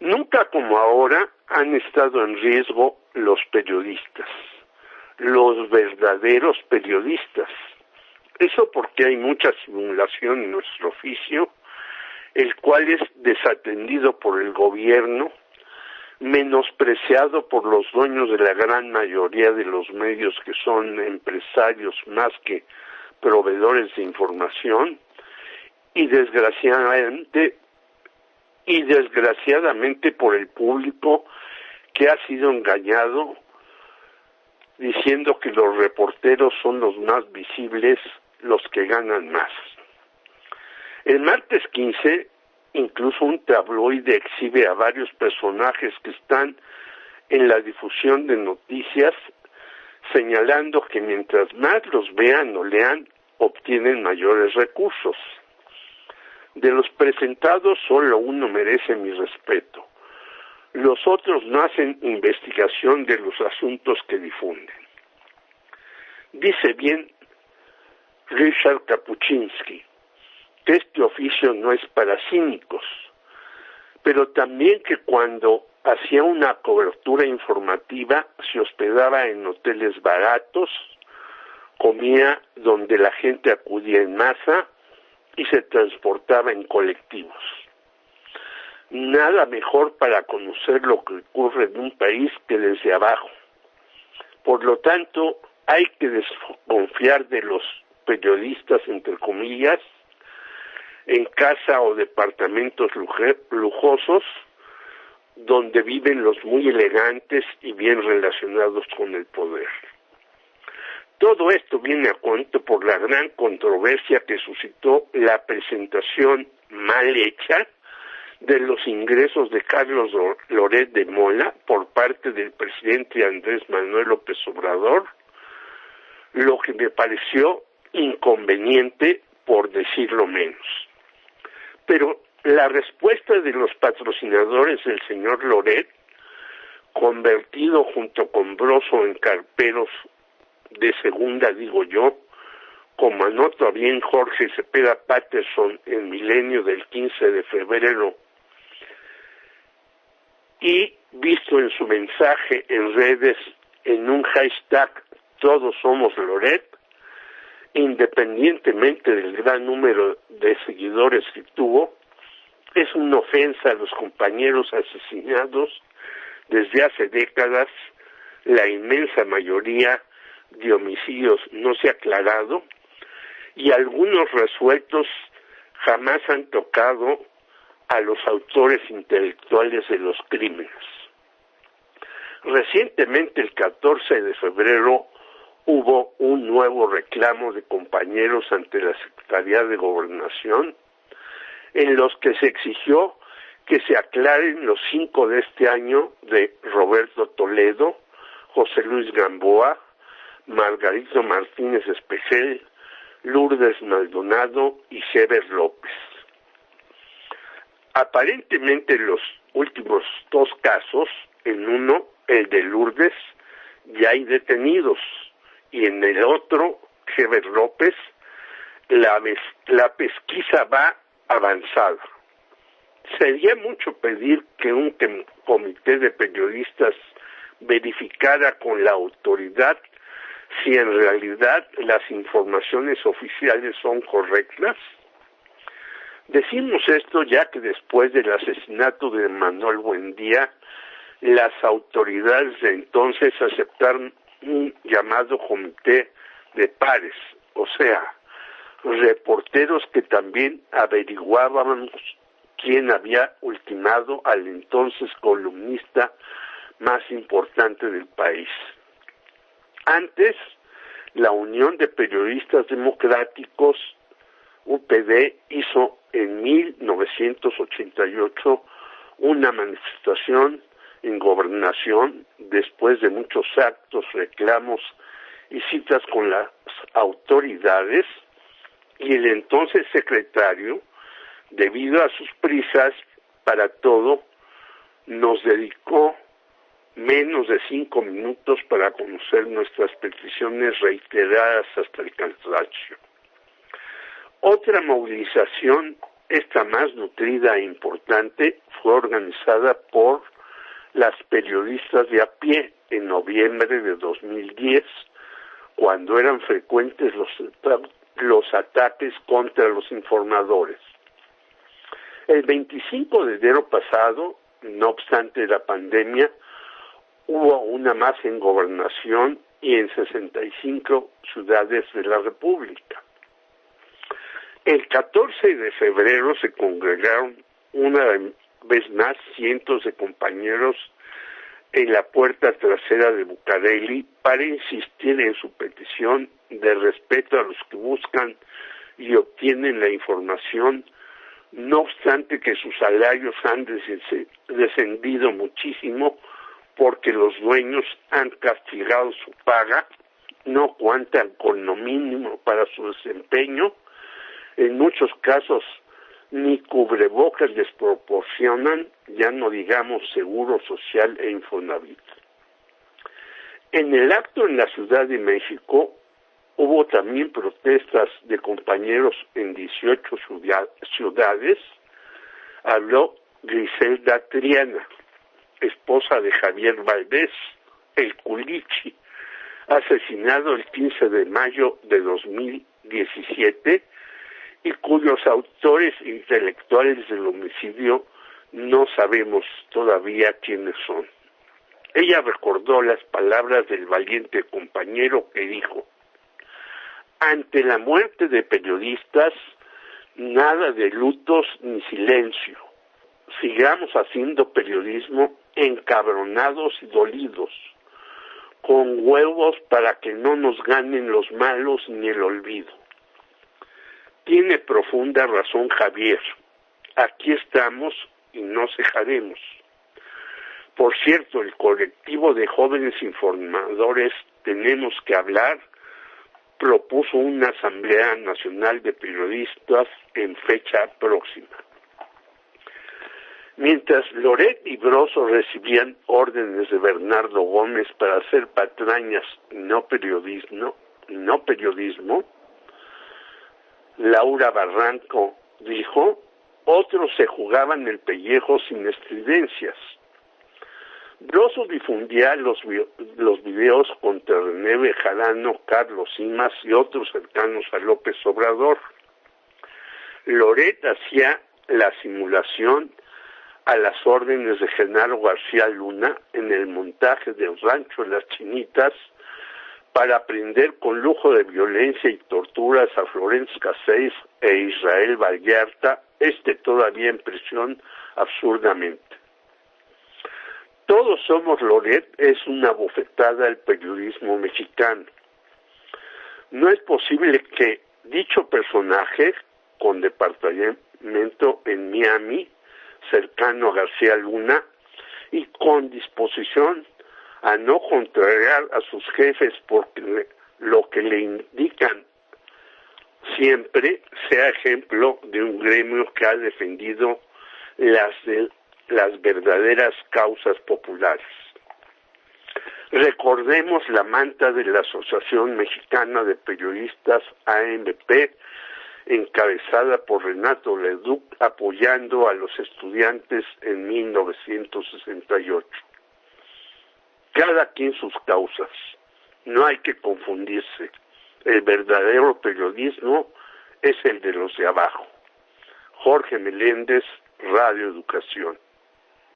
Nunca como ahora han estado en riesgo los periodistas, los verdaderos periodistas. Eso porque hay mucha simulación en nuestro oficio, el cual es desatendido por el gobierno, menospreciado por los dueños de la gran mayoría de los medios que son empresarios más que proveedores de información y desgraciadamente y desgraciadamente por el público que ha sido engañado diciendo que los reporteros son los más visibles, los que ganan más. El martes 15, incluso un tabloide exhibe a varios personajes que están en la difusión de noticias, señalando que mientras más los vean o lean, obtienen mayores recursos. De los presentados solo uno merece mi respeto. Los otros no hacen investigación de los asuntos que difunden. Dice bien Richard Kapuczynski que este oficio no es para cínicos, pero también que cuando hacía una cobertura informativa se hospedaba en hoteles baratos, comía donde la gente acudía en masa y se transportaba en colectivos. Nada mejor para conocer lo que ocurre en un país que desde abajo. Por lo tanto, hay que desconfiar de los periodistas, entre comillas, en casa o departamentos lujosos, donde viven los muy elegantes y bien relacionados con el poder. Todo esto viene a cuento por la gran controversia que suscitó la presentación mal hecha de los ingresos de Carlos Loret de Mola por parte del presidente Andrés Manuel López Obrador, lo que me pareció inconveniente por decirlo menos. Pero la respuesta de los patrocinadores del señor Loret, convertido junto con Broso en carperos de segunda, digo yo, como anota bien Jorge Cepeda Patterson en Milenio del 15 de febrero, y visto en su mensaje en redes en un hashtag Todos somos Loret, independientemente del gran número de seguidores que tuvo, es una ofensa a los compañeros asesinados desde hace décadas, la inmensa mayoría de homicidios no se ha aclarado y algunos resueltos jamás han tocado a los autores intelectuales de los crímenes. Recientemente, el 14 de febrero, hubo un nuevo reclamo de compañeros ante la Secretaría de Gobernación en los que se exigió que se aclaren los cinco de este año de Roberto Toledo, José Luis Gamboa, Margarito Martínez Espejel, Lourdes Maldonado y Sever López. Aparentemente los últimos dos casos, en uno, el de Lourdes, ya hay detenidos y en el otro, Sever López, la, la pesquisa va avanzada. Sería mucho pedir que un comité de periodistas verificara con la autoridad si en realidad las informaciones oficiales son correctas? Decimos esto ya que después del asesinato de Manuel Buendía, las autoridades de entonces aceptaron un llamado comité de pares, o sea, reporteros que también averiguábamos quién había ultimado al entonces columnista más importante del país. Antes, la Unión de Periodistas Democráticos, UPD, hizo en 1988 una manifestación en gobernación después de muchos actos, reclamos y citas con las autoridades y el entonces secretario, debido a sus prisas para todo, nos dedicó menos de cinco minutos para conocer nuestras peticiones reiteradas hasta el cansancio. Otra movilización esta más nutrida e importante fue organizada por las periodistas de a pie en noviembre de 2010, cuando eran frecuentes los, los ataques contra los informadores. El 25 de enero pasado, no obstante la pandemia, hubo una más en gobernación y en 65 ciudades de la República. El 14 de febrero se congregaron una vez más cientos de compañeros en la puerta trasera de Bucareli para insistir en su petición de respeto a los que buscan y obtienen la información, no obstante que sus salarios han descendido muchísimo porque los dueños han castigado su paga, no cuentan con lo mínimo para su desempeño, en muchos casos ni cubrebocas les proporcionan, ya no digamos seguro social e Infonavit. En el acto en la Ciudad de México hubo también protestas de compañeros en 18 ciudades. Habló Griselda Triana, esposa de Javier Valdés, el Culichi, asesinado el 15 de mayo de 2017 y cuyos autores intelectuales del homicidio no sabemos todavía quiénes son. Ella recordó las palabras del valiente compañero que dijo, ante la muerte de periodistas, nada de lutos ni silencio. Sigamos haciendo periodismo encabronados y dolidos, con huevos para que no nos ganen los malos ni el olvido. Tiene profunda razón Javier. Aquí estamos y no cejaremos. Por cierto, el colectivo de jóvenes informadores Tenemos que hablar propuso una Asamblea Nacional de Periodistas en fecha próxima. Mientras Loret y Broso recibían órdenes de Bernardo Gómez para hacer patrañas no periodismo, no periodismo, Laura Barranco dijo, otros se jugaban el pellejo sin estridencias. Broso difundía los, los videos contra René Bejarano, Carlos Simas y otros cercanos a López Obrador. Loret hacía la simulación a las órdenes de Genaro García Luna en el montaje del rancho de las Chinitas para prender con lujo de violencia y torturas a Florence Caseis e Israel Vallarta, este todavía en prisión absurdamente. Todos somos Loret es una bofetada al periodismo mexicano. No es posible que dicho personaje, con departamento en Miami, cercano a García Luna y con disposición a no contrariar a sus jefes porque lo que le indican siempre sea ejemplo de un gremio que ha defendido las, las verdaderas causas populares. Recordemos la manta de la Asociación Mexicana de Periodistas AMP encabezada por Renato Leduc, apoyando a los estudiantes en 1968. Cada quien sus causas. No hay que confundirse. El verdadero periodismo es el de los de abajo. Jorge Meléndez, Radio Educación.